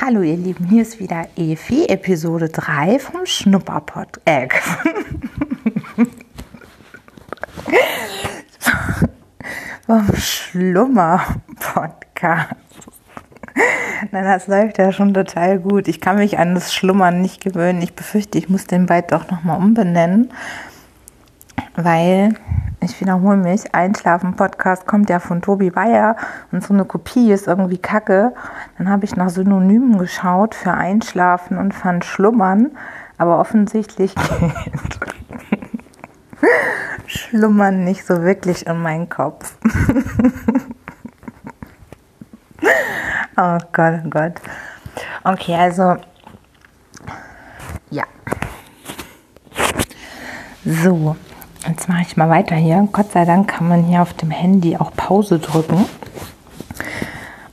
Hallo ihr Lieben, hier ist wieder Evi, Episode 3 vom Schnupperpod. Äh, vom Schlummer-Podcast. Nein, das läuft ja schon total gut. Ich kann mich an das Schlummern nicht gewöhnen. Ich befürchte, ich muss den bald doch nochmal umbenennen, weil ich wiederhole mich, Einschlafen-Podcast kommt ja von Tobi Bayer und so eine Kopie ist irgendwie kacke. Dann habe ich nach Synonymen geschaut für Einschlafen und fand Schlummern, aber offensichtlich geht Schlummern nicht so wirklich in meinen Kopf. oh Gott, oh Gott. Okay, also ja. So, Jetzt mache ich mal weiter hier. Gott sei Dank kann man hier auf dem Handy auch Pause drücken,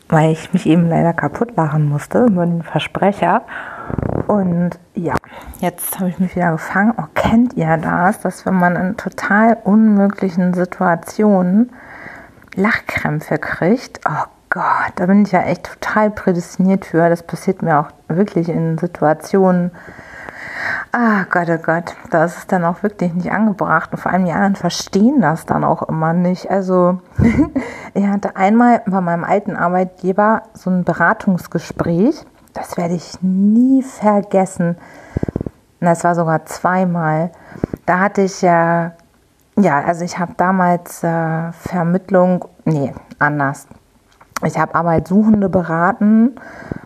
weil ich mich eben leider kaputt lachen musste über den Versprecher. Und ja, jetzt habe ich mich wieder gefangen. Oh, kennt ihr das, dass wenn man in total unmöglichen Situationen Lachkrämpfe kriegt? Oh Gott, da bin ich ja echt total prädestiniert für. Das passiert mir auch wirklich in Situationen, Ah Gott, oh Gott, das ist dann auch wirklich nicht angebracht. Und vor allem die anderen verstehen das dann auch immer nicht. Also ich hatte einmal bei meinem alten Arbeitgeber so ein Beratungsgespräch. Das werde ich nie vergessen. Das war sogar zweimal. Da hatte ich ja, ja, also ich habe damals äh, Vermittlung, nee, anders. Ich habe Arbeitssuchende beraten,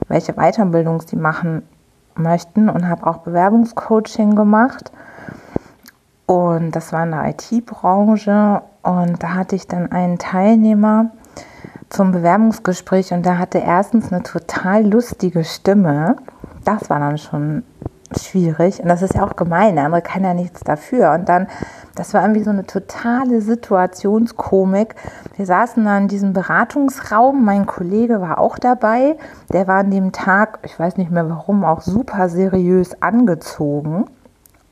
welche Weiterbildung sie machen möchten und habe auch Bewerbungscoaching gemacht. Und das war in der IT-Branche. Und da hatte ich dann einen Teilnehmer zum Bewerbungsgespräch und der hatte erstens eine total lustige Stimme. Das war dann schon schwierig. Und das ist ja auch gemein, der andere kann ja nichts dafür. Und dann, das war irgendwie so eine totale Situationskomik. Wir saßen dann in diesem Beratungsraum, mein Kollege war auch dabei. Der war an dem Tag, ich weiß nicht mehr warum, auch super seriös angezogen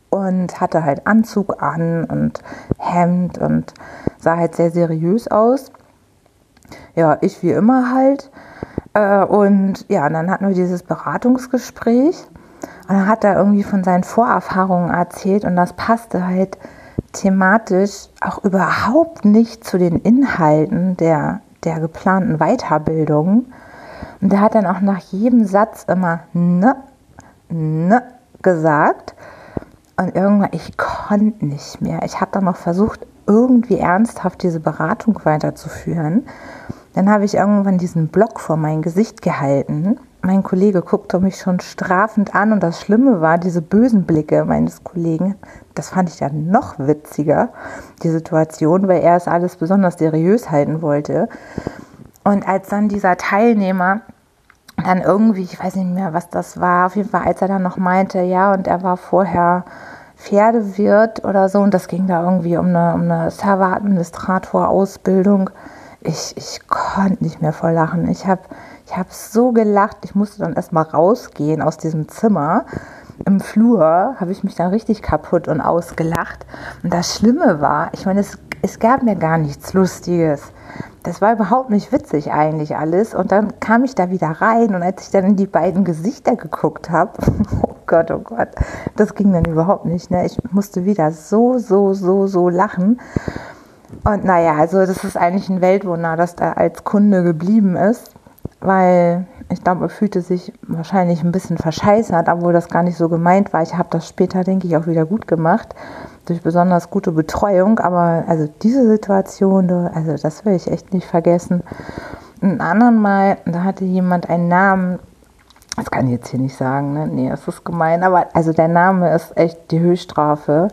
und hatte halt Anzug an und Hemd und sah halt sehr seriös aus. Ja, ich wie immer halt. Äh, und ja, und dann hatten wir dieses Beratungsgespräch. Und dann hat er irgendwie von seinen Vorerfahrungen erzählt und das passte halt thematisch auch überhaupt nicht zu den Inhalten der, der geplanten Weiterbildung. Und er hat dann auch nach jedem Satz immer ne, ne gesagt. Und irgendwann, ich konnte nicht mehr. Ich habe dann noch versucht, irgendwie ernsthaft diese Beratung weiterzuführen. Dann habe ich irgendwann diesen Block vor mein Gesicht gehalten mein Kollege guckte mich schon strafend an und das Schlimme war, diese bösen Blicke meines Kollegen, das fand ich dann noch witziger, die Situation, weil er es alles besonders seriös halten wollte. Und als dann dieser Teilnehmer dann irgendwie, ich weiß nicht mehr, was das war, auf jeden Fall, als er dann noch meinte, ja, und er war vorher Pferdewirt oder so, und das ging da irgendwie um eine, um eine Serveradministrator-Ausbildung. Ich, ich konnte nicht mehr vor Lachen. Ich habe ich habe so gelacht, ich musste dann erstmal rausgehen aus diesem Zimmer. Im Flur habe ich mich dann richtig kaputt und ausgelacht. Und das Schlimme war, ich meine, es, es gab mir gar nichts Lustiges. Das war überhaupt nicht witzig eigentlich alles. Und dann kam ich da wieder rein und als ich dann in die beiden Gesichter geguckt habe, oh Gott, oh Gott, das ging dann überhaupt nicht. Ne? Ich musste wieder so, so, so, so lachen. Und naja, also das ist eigentlich ein Weltwunder, dass da als Kunde geblieben ist weil ich glaube, er fühlte sich wahrscheinlich ein bisschen verscheißert, obwohl das gar nicht so gemeint war. Ich habe das später, denke ich, auch wieder gut gemacht, durch besonders gute Betreuung. Aber also diese Situation, also das will ich echt nicht vergessen. Ein anderen Mal, da hatte jemand einen Namen, das kann ich jetzt hier nicht sagen, ne? Nee, das ist gemein, aber also der Name ist echt die Höchststrafe.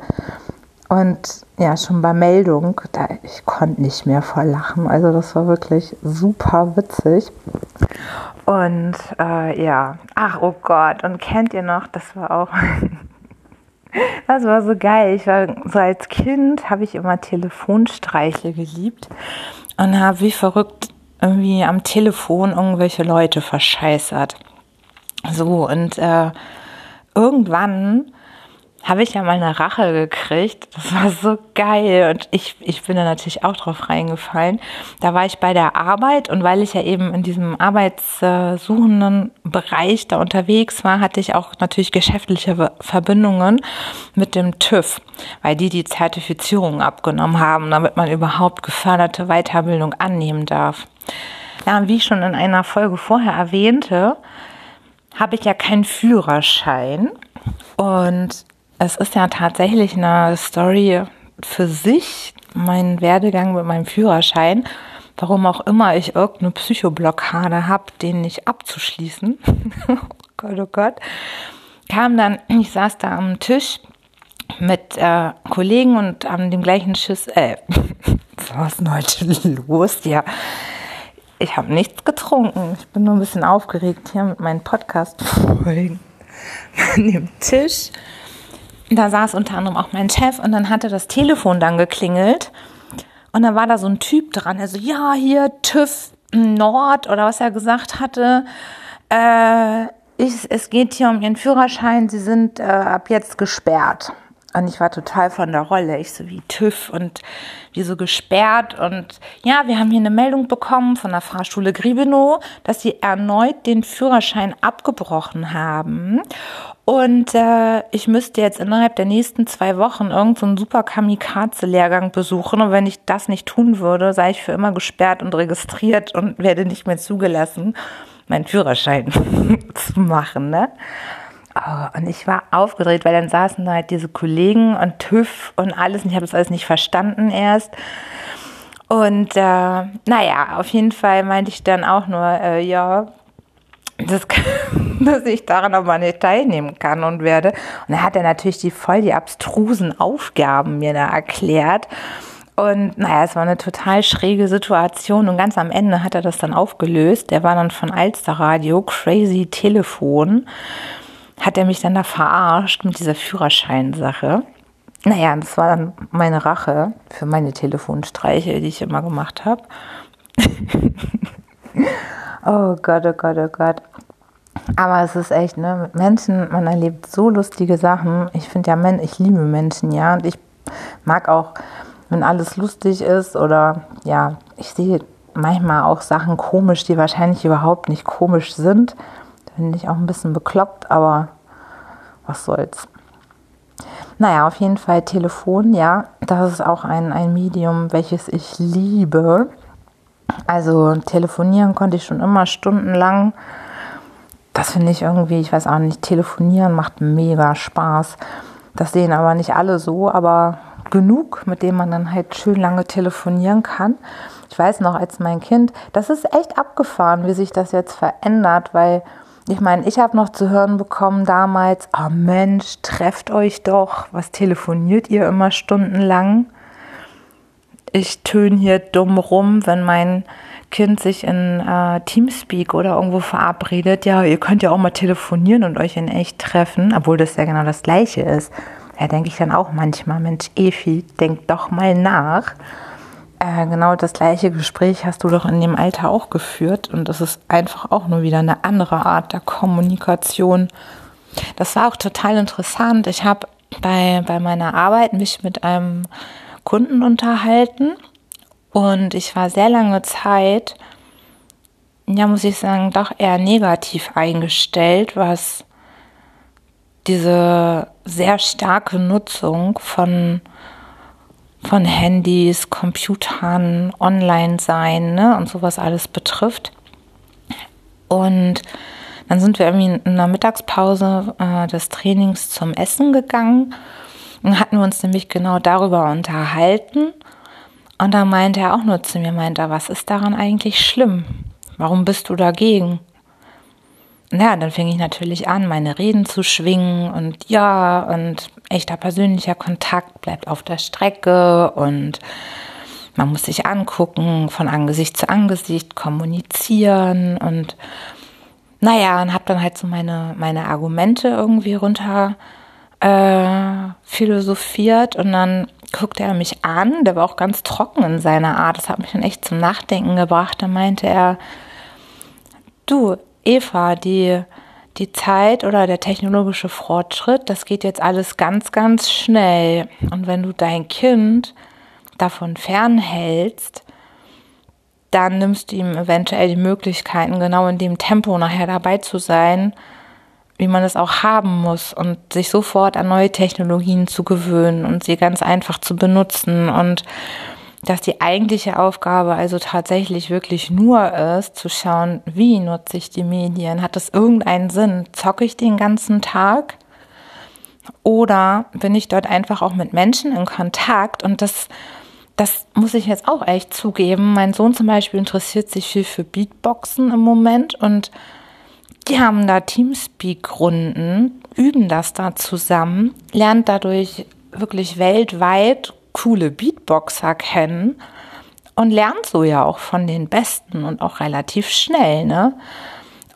Und ja, schon bei Meldung, da, ich konnte nicht mehr vor Lachen. Also das war wirklich super witzig. Und äh, ja, ach oh Gott, und kennt ihr noch, das war auch, das war so geil. Ich war so als Kind, habe ich immer Telefonstreiche geliebt und habe wie verrückt irgendwie am Telefon irgendwelche Leute verscheißert. So, und äh, irgendwann habe ich ja mal eine Rache gekriegt. Das war so geil und ich, ich bin da natürlich auch drauf reingefallen. Da war ich bei der Arbeit und weil ich ja eben in diesem arbeitssuchenden Bereich da unterwegs war, hatte ich auch natürlich geschäftliche Verbindungen mit dem TÜV, weil die die Zertifizierung abgenommen haben, damit man überhaupt geförderte Weiterbildung annehmen darf. Ja, wie ich schon in einer Folge vorher erwähnte, habe ich ja keinen Führerschein und es ist ja tatsächlich eine Story für sich, mein Werdegang mit meinem Führerschein. Warum auch immer ich irgendeine Psychoblockade habe, den nicht abzuschließen. oh Gott, oh Gott. Kam dann, ich saß da am Tisch mit äh, Kollegen und an dem gleichen Schiss, äh, was ist denn heute los? Ja, ich habe nichts getrunken. Ich bin nur ein bisschen aufgeregt hier mit meinen Podcast-Folgen. An dem Tisch da saß unter anderem auch mein Chef und dann hatte das Telefon dann geklingelt. Und dann war da so ein Typ dran, also ja, hier TÜV Nord oder was er gesagt hatte, äh, ich, es geht hier um Ihren Führerschein, Sie sind äh, ab jetzt gesperrt. Und ich war total von der Rolle. Ich so wie TÜV und wie so gesperrt. Und ja, wir haben hier eine Meldung bekommen von der Fahrschule Gribenow, dass sie erneut den Führerschein abgebrochen haben. Und äh, ich müsste jetzt innerhalb der nächsten zwei Wochen irgendeinen so super Kamikaze-Lehrgang besuchen. Und wenn ich das nicht tun würde, sei ich für immer gesperrt und registriert und werde nicht mehr zugelassen, meinen Führerschein zu machen. Ne? Oh, und ich war aufgedreht, weil dann saßen da halt diese Kollegen und TÜV und alles. Und ich habe das alles nicht verstanden erst. Und äh, naja, auf jeden Fall meinte ich dann auch nur, äh, ja, das dass ich daran aber nicht teilnehmen kann und werde. Und er hat er natürlich die voll die abstrusen Aufgaben mir da erklärt. Und naja, es war eine total schräge Situation und ganz am Ende hat er das dann aufgelöst. Der war dann von Alsterradio, Crazy Telefon, hat er mich dann da verarscht mit dieser Führerscheinsache. Naja, das war dann meine Rache für meine Telefonstreiche, die ich immer gemacht habe. oh Gott, oh Gott, oh Gott. Aber es ist echt, ne, mit Menschen, man erlebt so lustige Sachen. Ich finde ja, ich liebe Menschen, ja, und ich mag auch, wenn alles lustig ist oder ja, ich sehe manchmal auch Sachen komisch, die wahrscheinlich überhaupt nicht komisch sind. Finde ich auch ein bisschen bekloppt, aber was soll's. Naja, auf jeden Fall Telefon, ja, das ist auch ein, ein Medium, welches ich liebe. Also telefonieren konnte ich schon immer stundenlang das finde ich irgendwie, ich weiß auch nicht, telefonieren macht mega Spaß. Das sehen aber nicht alle so, aber genug, mit dem man dann halt schön lange telefonieren kann. Ich weiß noch, als mein Kind, das ist echt abgefahren, wie sich das jetzt verändert, weil ich meine, ich habe noch zu hören bekommen damals, oh Mensch, trefft euch doch, was telefoniert ihr immer stundenlang? Ich töne hier dumm rum, wenn mein Kind sich in äh, Teamspeak oder irgendwo verabredet, ja, ihr könnt ja auch mal telefonieren und euch in echt treffen, obwohl das ja genau das Gleiche ist. Da denke ich dann auch manchmal, Mensch, Efi, denk doch mal nach. Äh, genau das gleiche Gespräch hast du doch in dem Alter auch geführt und das ist einfach auch nur wieder eine andere Art der Kommunikation. Das war auch total interessant. Ich habe bei, bei meiner Arbeit mich mit einem Kunden unterhalten und ich war sehr lange Zeit, ja, muss ich sagen, doch eher negativ eingestellt, was diese sehr starke Nutzung von, von Handys, Computern, Online-Sein ne, und sowas alles betrifft. Und dann sind wir irgendwie in einer Mittagspause äh, des Trainings zum Essen gegangen und hatten uns nämlich genau darüber unterhalten. Und da meinte er auch nur zu mir, meinte er, was ist daran eigentlich schlimm? Warum bist du dagegen? Ja, dann fing ich natürlich an, meine Reden zu schwingen und ja, und echter persönlicher Kontakt bleibt auf der Strecke und man muss sich angucken, von Angesicht zu Angesicht kommunizieren und naja, und habe dann halt so meine, meine Argumente irgendwie runter äh, philosophiert und dann guckte er mich an, der war auch ganz trocken in seiner Art, das hat mich dann echt zum Nachdenken gebracht. Da meinte er, du, Eva, die, die Zeit oder der technologische Fortschritt, das geht jetzt alles ganz, ganz schnell. Und wenn du dein Kind davon fernhältst, dann nimmst du ihm eventuell die Möglichkeiten, genau in dem Tempo nachher dabei zu sein, wie man es auch haben muss und sich sofort an neue Technologien zu gewöhnen und sie ganz einfach zu benutzen und dass die eigentliche Aufgabe also tatsächlich wirklich nur ist, zu schauen, wie nutze ich die Medien? Hat das irgendeinen Sinn? Zocke ich den ganzen Tag? Oder bin ich dort einfach auch mit Menschen in Kontakt? Und das, das muss ich jetzt auch echt zugeben. Mein Sohn zum Beispiel interessiert sich viel für Beatboxen im Moment und die haben da Teamspeak-Runden, üben das da zusammen, lernt dadurch wirklich weltweit coole Beatboxer kennen und lernt so ja auch von den Besten und auch relativ schnell, ne?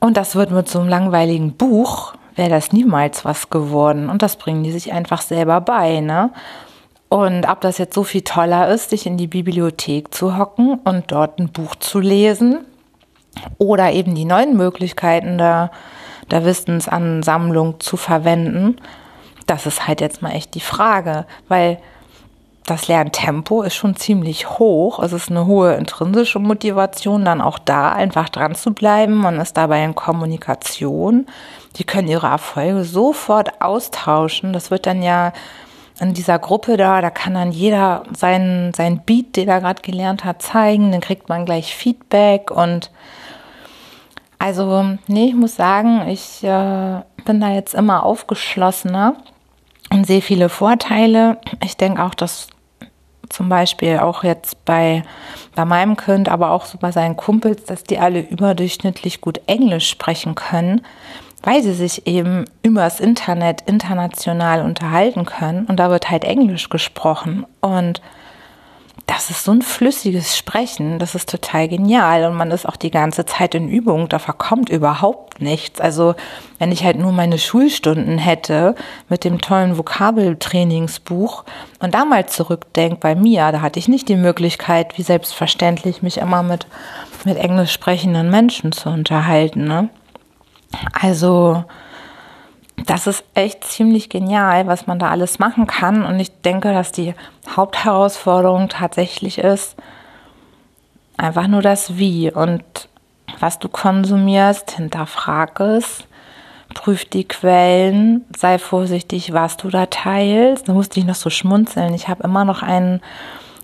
Und das wird mit so einem langweiligen Buch, wäre das niemals was geworden. Und das bringen die sich einfach selber bei, ne? Und ob das jetzt so viel toller ist, sich in die Bibliothek zu hocken und dort ein Buch zu lesen oder eben die neuen Möglichkeiten der, der Wissensansammlung zu verwenden, das ist halt jetzt mal echt die Frage, weil das Lerntempo ist schon ziemlich hoch. Es ist eine hohe intrinsische Motivation, dann auch da einfach dran zu bleiben. Man ist dabei in Kommunikation. Die können ihre Erfolge sofort austauschen. Das wird dann ja in dieser Gruppe da, da kann dann jeder seinen, seinen Beat, den er gerade gelernt hat, zeigen. Dann kriegt man gleich Feedback und also, nee, ich muss sagen, ich äh, bin da jetzt immer aufgeschlossener und sehe viele Vorteile. Ich denke auch, dass zum Beispiel auch jetzt bei, bei meinem Kind, aber auch so bei seinen Kumpels, dass die alle überdurchschnittlich gut Englisch sprechen können, weil sie sich eben übers Internet international unterhalten können. Und da wird halt Englisch gesprochen. Und das ist so ein flüssiges Sprechen, das ist total genial und man ist auch die ganze Zeit in Übung, da verkommt überhaupt nichts. Also wenn ich halt nur meine Schulstunden hätte mit dem tollen Vokabeltrainingsbuch und da mal zurückdenke bei mir, da hatte ich nicht die Möglichkeit, wie selbstverständlich, mich immer mit, mit englisch sprechenden Menschen zu unterhalten. Ne? Also das ist echt ziemlich genial, was man da alles machen kann. Und ich denke, dass die Hauptherausforderung tatsächlich ist, einfach nur das Wie und was du konsumierst, hinterfrag es, prüf die Quellen, sei vorsichtig, was du da teilst. Da musste ich noch so schmunzeln. Ich habe immer noch einen,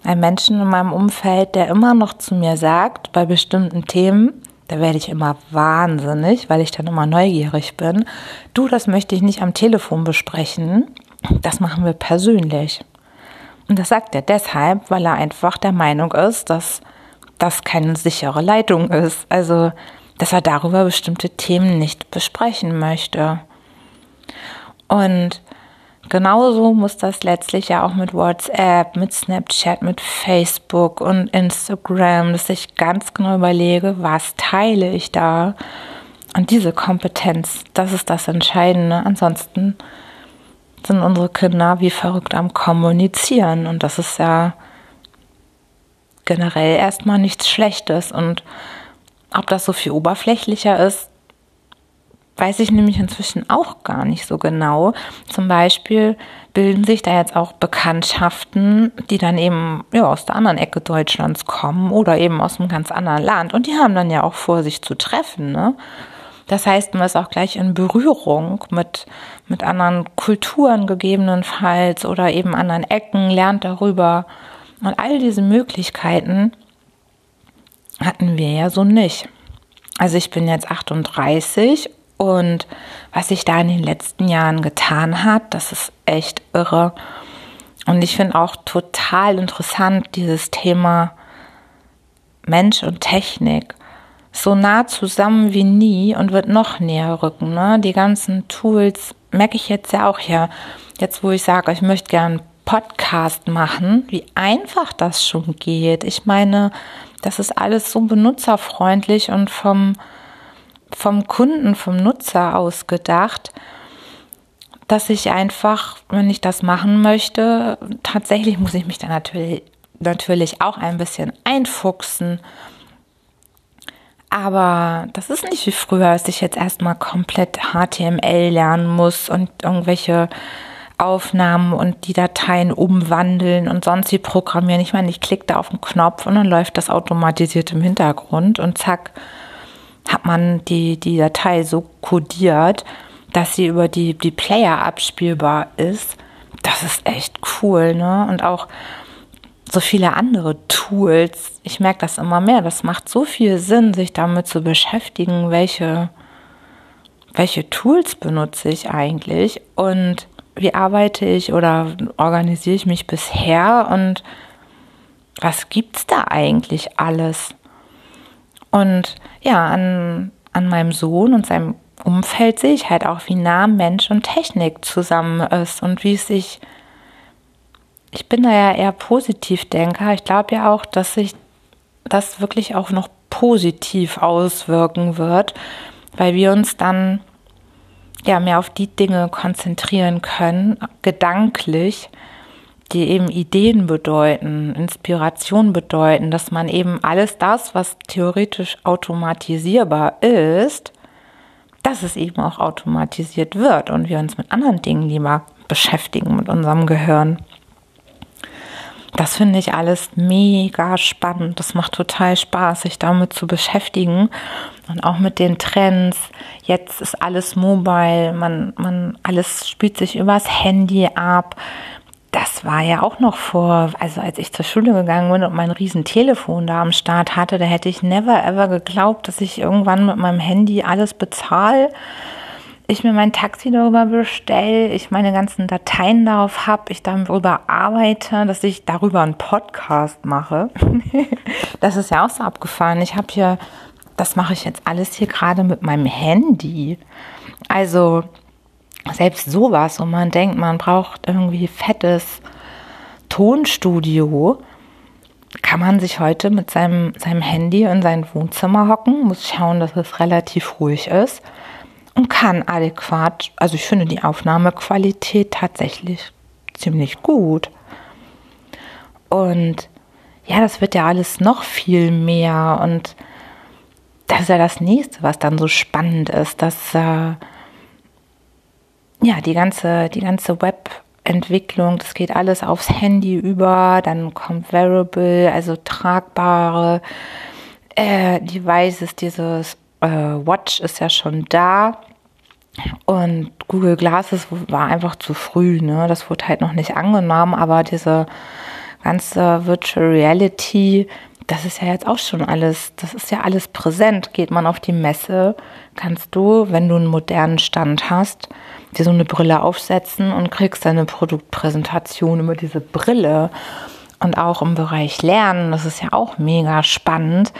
einen Menschen in meinem Umfeld, der immer noch zu mir sagt, bei bestimmten Themen, da werde ich immer wahnsinnig, weil ich dann immer neugierig bin. Du, das möchte ich nicht am Telefon besprechen. Das machen wir persönlich. Und das sagt er deshalb, weil er einfach der Meinung ist, dass das keine sichere Leitung ist. Also, dass er darüber bestimmte Themen nicht besprechen möchte. Und Genauso muss das letztlich ja auch mit WhatsApp, mit Snapchat, mit Facebook und Instagram, dass ich ganz genau überlege, was teile ich da. Und diese Kompetenz, das ist das Entscheidende. Ansonsten sind unsere Kinder wie verrückt am Kommunizieren. Und das ist ja generell erstmal nichts Schlechtes. Und ob das so viel oberflächlicher ist, weiß ich nämlich inzwischen auch gar nicht so genau. Zum Beispiel bilden sich da jetzt auch Bekanntschaften, die dann eben ja, aus der anderen Ecke Deutschlands kommen oder eben aus einem ganz anderen Land. Und die haben dann ja auch vor, sich zu treffen. Ne? Das heißt, man ist auch gleich in Berührung mit, mit anderen Kulturen gegebenenfalls oder eben anderen Ecken, lernt darüber. Und all diese Möglichkeiten hatten wir ja so nicht. Also ich bin jetzt 38 und was sich da in den letzten Jahren getan hat, das ist echt irre. Und ich finde auch total interessant dieses Thema Mensch und Technik. So nah zusammen wie nie und wird noch näher rücken. Ne? Die ganzen Tools merke ich jetzt ja auch hier. Jetzt, wo ich sage, ich möchte gern Podcast machen, wie einfach das schon geht. Ich meine, das ist alles so benutzerfreundlich und vom vom Kunden, vom Nutzer aus gedacht, dass ich einfach, wenn ich das machen möchte, tatsächlich muss ich mich da natürlich, natürlich auch ein bisschen einfuchsen. Aber das ist nicht wie früher, dass ich jetzt erstmal komplett HTML lernen muss und irgendwelche Aufnahmen und die Dateien umwandeln und sonst wie programmieren. Ich meine, ich klicke da auf den Knopf und dann läuft das automatisiert im Hintergrund und zack, hat man die, die Datei so codiert, dass sie über die, die Player abspielbar ist. Das ist echt cool, ne? Und auch so viele andere Tools. Ich merke das immer mehr. Das macht so viel Sinn, sich damit zu beschäftigen, welche, welche Tools benutze ich eigentlich und wie arbeite ich oder organisiere ich mich bisher und was gibt es da eigentlich alles? Und ja, an, an meinem Sohn und seinem Umfeld sehe ich halt auch, wie nah Mensch und Technik zusammen ist und wie es sich ich bin da ja eher Positivdenker. Ich glaube ja auch, dass sich das wirklich auch noch positiv auswirken wird, weil wir uns dann ja mehr auf die Dinge konzentrieren können, gedanklich, die eben Ideen bedeuten, Inspiration bedeuten, dass man eben alles das, was theoretisch automatisierbar ist, dass es eben auch automatisiert wird und wir uns mit anderen Dingen lieber beschäftigen, mit unserem Gehirn. Das finde ich alles mega spannend. Das macht total Spaß, sich damit zu beschäftigen und auch mit den Trends. Jetzt ist alles mobile, man, man, alles spielt sich übers Handy ab. War ja auch noch vor, also als ich zur Schule gegangen bin und mein Riesentelefon da am Start hatte, da hätte ich never ever geglaubt, dass ich irgendwann mit meinem Handy alles bezahle ich mir mein Taxi darüber bestelle, ich meine ganzen Dateien darauf habe, ich darüber arbeite, dass ich darüber einen Podcast mache. das ist ja auch so abgefahren. Ich habe hier, das mache ich jetzt alles hier gerade mit meinem Handy. Also selbst sowas, wo man denkt, man braucht irgendwie fettes Tonstudio, kann man sich heute mit seinem, seinem Handy in sein Wohnzimmer hocken, muss schauen, dass es relativ ruhig ist und kann adäquat, also ich finde die Aufnahmequalität tatsächlich ziemlich gut. Und ja, das wird ja alles noch viel mehr und das ist ja das nächste, was dann so spannend ist, dass äh, ja die ganze, die ganze Webentwicklung, das geht alles aufs Handy über, dann kommt Wearable, also tragbare äh, Devices, dieses äh, Watch ist ja schon da. Und Google Glasses war einfach zu früh, ne? Das wurde halt noch nicht angenommen, aber diese ganze Virtual Reality, das ist ja jetzt auch schon alles, das ist ja alles präsent. Geht man auf die Messe, kannst du, wenn du einen modernen Stand hast, dir so eine Brille aufsetzen und kriegst deine Produktpräsentation über diese Brille. Und auch im Bereich Lernen, das ist ja auch mega spannend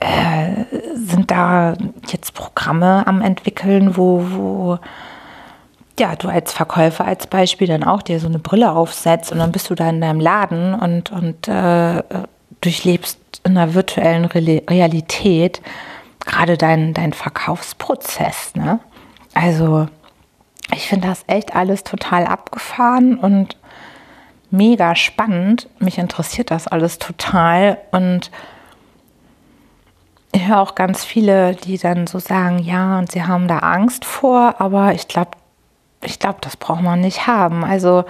äh, sind da jetzt Programme am entwickeln, wo, wo ja, du als Verkäufer als Beispiel dann auch dir so eine Brille aufsetzt und dann bist du da in deinem Laden und, und äh, durchlebst in einer virtuellen Realität gerade deinen dein Verkaufsprozess. Ne? Also ich finde das echt alles total abgefahren und mega spannend. Mich interessiert das alles total und ich höre auch ganz viele, die dann so sagen, ja, und sie haben da Angst vor, aber ich glaube, ich glaube, das braucht man nicht haben. Also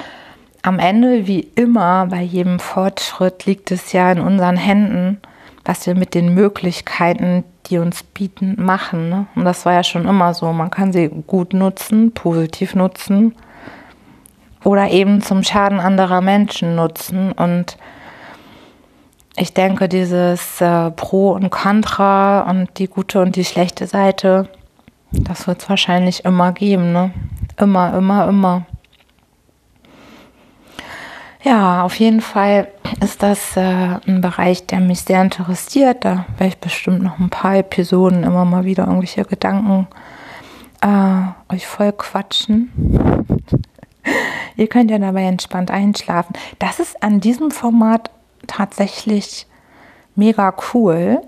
am Ende, wie immer, bei jedem Fortschritt liegt es ja in unseren Händen, was wir mit den Möglichkeiten, die uns bieten, machen. Ne? Und das war ja schon immer so. Man kann sie gut nutzen, positiv nutzen oder eben zum Schaden anderer Menschen nutzen. Und ich denke, dieses äh, Pro und Contra und die gute und die schlechte Seite, das wird es wahrscheinlich immer geben, ne? Immer, immer, immer. Ja, auf jeden Fall ist das äh, ein Bereich, der mich sehr interessiert. Da werde ich bestimmt noch ein paar Episoden immer mal wieder irgendwelche Gedanken äh, euch voll quatschen. Ihr könnt ja dabei entspannt einschlafen. Das ist an diesem Format tatsächlich mega cool,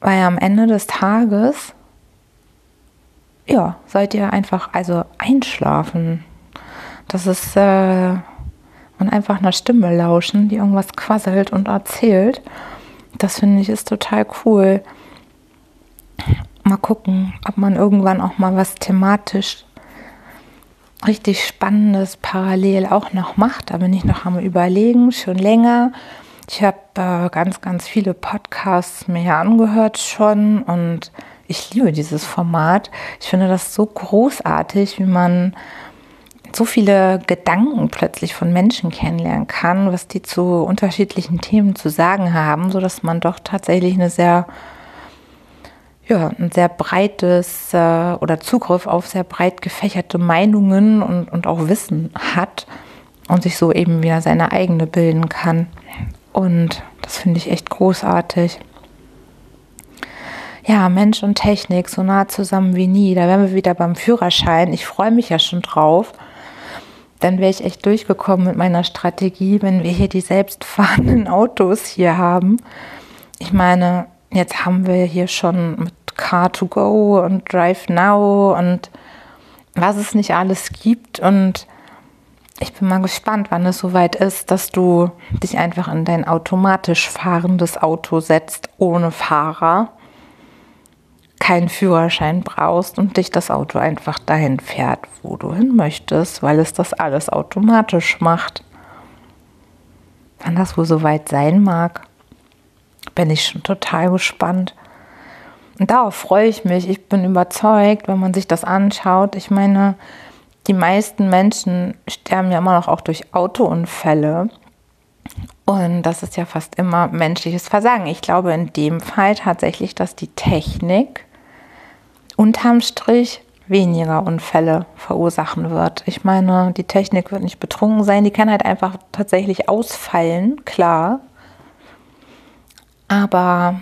weil am Ende des Tages, ja, seid ihr einfach, also einschlafen. Das ist, äh, und einfach einer Stimme lauschen, die irgendwas quasselt und erzählt. Das finde ich ist total cool. mal gucken, ob man irgendwann auch mal was thematisch richtig Spannendes parallel auch noch macht. Da bin ich noch am Überlegen, schon länger. Ich habe äh, ganz, ganz viele Podcasts mir angehört schon und ich liebe dieses Format. Ich finde das so großartig, wie man so viele Gedanken plötzlich von Menschen kennenlernen kann, was die zu unterschiedlichen Themen zu sagen haben, so dass man doch tatsächlich eine sehr ja, ein sehr breites äh, oder Zugriff auf sehr breit gefächerte Meinungen und, und auch Wissen hat und sich so eben wieder seine eigene bilden kann. Und das finde ich echt großartig. Ja, Mensch und Technik so nah zusammen wie nie. Da wären wir wieder beim Führerschein. Ich freue mich ja schon drauf dann wäre ich echt durchgekommen mit meiner Strategie, wenn wir hier die selbstfahrenden Autos hier haben. Ich meine, jetzt haben wir hier schon mit Car2Go und Drive Now und was es nicht alles gibt. Und ich bin mal gespannt, wann es soweit ist, dass du dich einfach in dein automatisch fahrendes Auto setzt, ohne Fahrer keinen Führerschein brauchst und dich das Auto einfach dahin fährt, wo du hin möchtest, weil es das alles automatisch macht. Wann das wohl soweit sein mag, bin ich schon total gespannt. Und darauf freue ich mich. Ich bin überzeugt, wenn man sich das anschaut. Ich meine, die meisten Menschen sterben ja immer noch auch durch Autounfälle. Und das ist ja fast immer menschliches Versagen. Ich glaube in dem Fall tatsächlich, dass die Technik unterm Strich weniger Unfälle verursachen wird. Ich meine, die Technik wird nicht betrunken sein, die kann halt einfach tatsächlich ausfallen, klar. Aber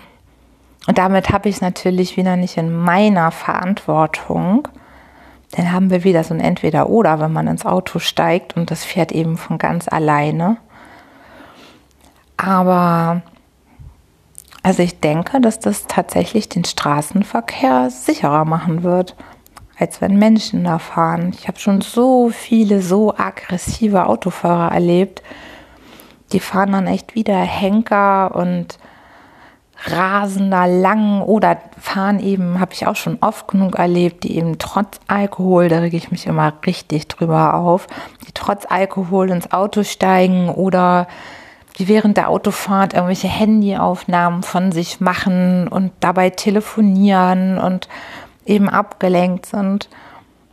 und damit habe ich es natürlich wieder nicht in meiner Verantwortung. Dann haben wir wieder so ein Entweder-Oder, wenn man ins Auto steigt und das fährt eben von ganz alleine. Aber also ich denke, dass das tatsächlich den Straßenverkehr sicherer machen wird, als wenn Menschen da fahren. Ich habe schon so viele so aggressive Autofahrer erlebt. Die fahren dann echt wieder Henker und rasen da lang oder fahren eben, habe ich auch schon oft genug erlebt, die eben trotz Alkohol, da rege ich mich immer richtig drüber auf, die trotz Alkohol ins Auto steigen oder die während der Autofahrt irgendwelche Handyaufnahmen von sich machen und dabei telefonieren und eben abgelenkt sind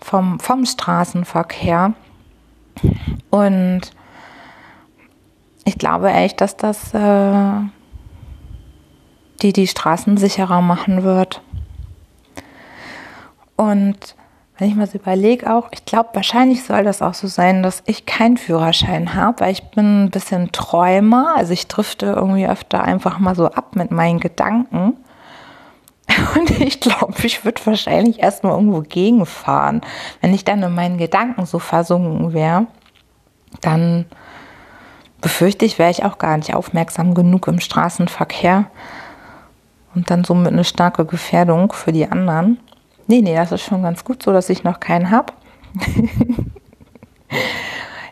vom, vom Straßenverkehr. Und ich glaube echt, dass das äh, die die Straßen sicherer machen wird. Und wenn ich mir so überlege auch, ich glaube, wahrscheinlich soll das auch so sein, dass ich keinen Führerschein habe, weil ich bin ein bisschen Träumer. Also ich drifte irgendwie öfter einfach mal so ab mit meinen Gedanken. Und ich glaube, ich würde wahrscheinlich erstmal irgendwo gegenfahren. Wenn ich dann in meinen Gedanken so versunken wäre, dann befürchte ich, wäre ich auch gar nicht aufmerksam genug im Straßenverkehr und dann somit eine starke Gefährdung für die anderen. Nee, nee, das ist schon ganz gut so, dass ich noch keinen habe.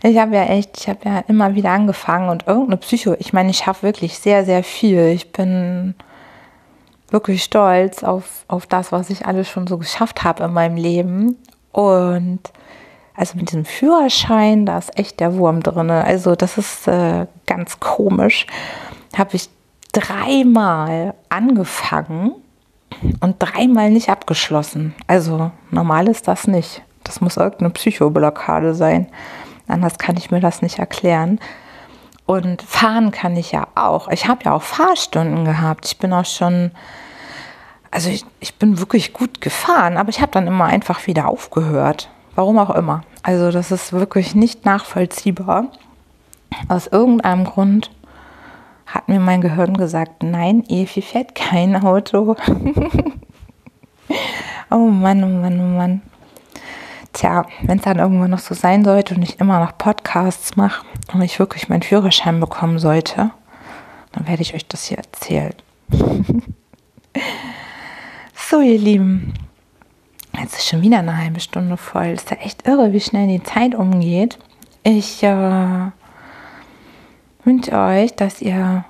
ich habe ja echt, ich habe ja immer wieder angefangen und irgendeine Psycho, ich meine, ich schaffe wirklich sehr, sehr viel. Ich bin wirklich stolz auf, auf das, was ich alles schon so geschafft habe in meinem Leben. Und also mit diesem Führerschein, da ist echt der Wurm drin. Also das ist äh, ganz komisch. Habe ich dreimal angefangen und dreimal nicht abgeschlossen. Also normal ist das nicht. Das muss irgendeine Psychoblockade sein. Anders kann ich mir das nicht erklären. Und fahren kann ich ja auch. Ich habe ja auch Fahrstunden gehabt. Ich bin auch schon, also ich, ich bin wirklich gut gefahren, aber ich habe dann immer einfach wieder aufgehört. Warum auch immer. Also das ist wirklich nicht nachvollziehbar. Aus irgendeinem Grund hat mir mein Gehirn gesagt, nein, Evi fährt kein Auto. oh Mann, oh Mann, oh Mann. Tja, wenn es dann irgendwann noch so sein sollte und ich immer noch Podcasts mache und ich wirklich meinen Führerschein bekommen sollte, dann werde ich euch das hier erzählen. so, ihr Lieben, jetzt ist schon wieder eine halbe Stunde voll. Ist ja echt irre, wie schnell die Zeit umgeht. Ich äh, wünsche euch, dass ihr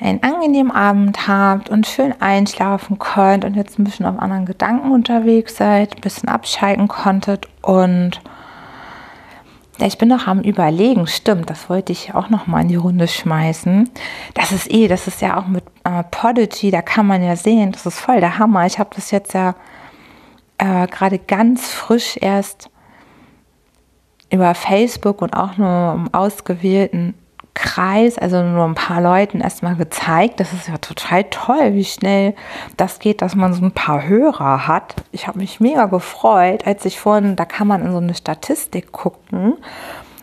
einen angenehmen Abend habt und schön einschlafen könnt und jetzt ein bisschen auf anderen Gedanken unterwegs seid, ein bisschen abschalten konntet und ich bin noch am Überlegen, stimmt, das wollte ich auch noch mal in die Runde schmeißen. Das ist eh, das ist ja auch mit äh, Podigy, da kann man ja sehen, das ist voll der Hammer. Ich habe das jetzt ja äh, gerade ganz frisch erst über Facebook und auch nur im ausgewählten Kreis, also nur ein paar Leuten erstmal gezeigt. Das ist ja total toll, wie schnell das geht, dass man so ein paar Hörer hat. Ich habe mich mega gefreut, als ich vorhin, da kann man in so eine Statistik gucken.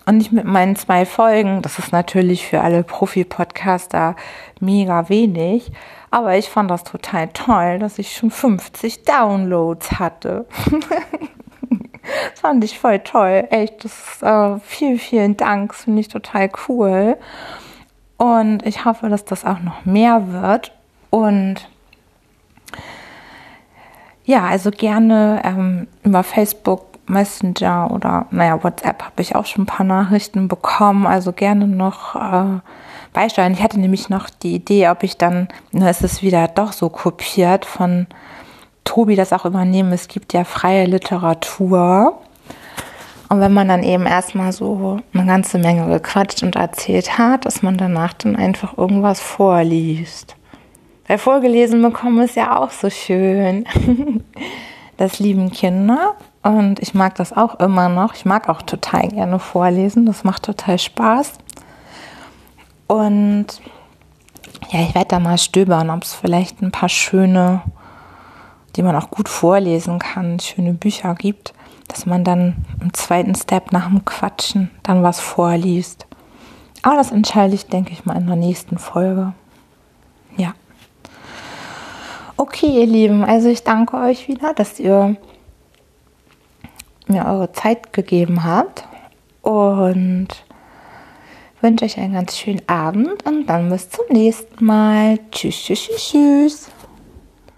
Und ich mit meinen zwei Folgen, das ist natürlich für alle Profi-Podcaster mega wenig, aber ich fand das total toll, dass ich schon 50 Downloads hatte. Das fand ich voll toll. Echt, das äh, vielen, vielen Dank. Das finde ich total cool. Und ich hoffe, dass das auch noch mehr wird. Und ja, also gerne ähm, über Facebook Messenger oder naja, WhatsApp habe ich auch schon ein paar Nachrichten bekommen. Also gerne noch äh, beisteuern. Ich hatte nämlich noch die Idee, ob ich dann, na, ist wieder doch so kopiert von Tobi das auch übernehmen. Es gibt ja freie Literatur. Und wenn man dann eben erstmal so eine ganze Menge gequatscht und erzählt hat, dass man danach dann einfach irgendwas vorliest. Weil vorgelesen bekommen ist ja auch so schön. Das lieben Kinder und ich mag das auch immer noch. Ich mag auch total gerne vorlesen. Das macht total Spaß. Und ja, ich werde da mal stöbern, ob es vielleicht ein paar schöne die man auch gut vorlesen kann, schöne Bücher gibt, dass man dann im zweiten Step nach dem Quatschen dann was vorliest. Aber das entscheide ich, denke ich mal, in der nächsten Folge. Ja. Okay, ihr Lieben, also ich danke euch wieder, dass ihr mir eure Zeit gegeben habt und wünsche euch einen ganz schönen Abend und dann bis zum nächsten Mal. Tschüss, tschüss, tschüss. tschüss.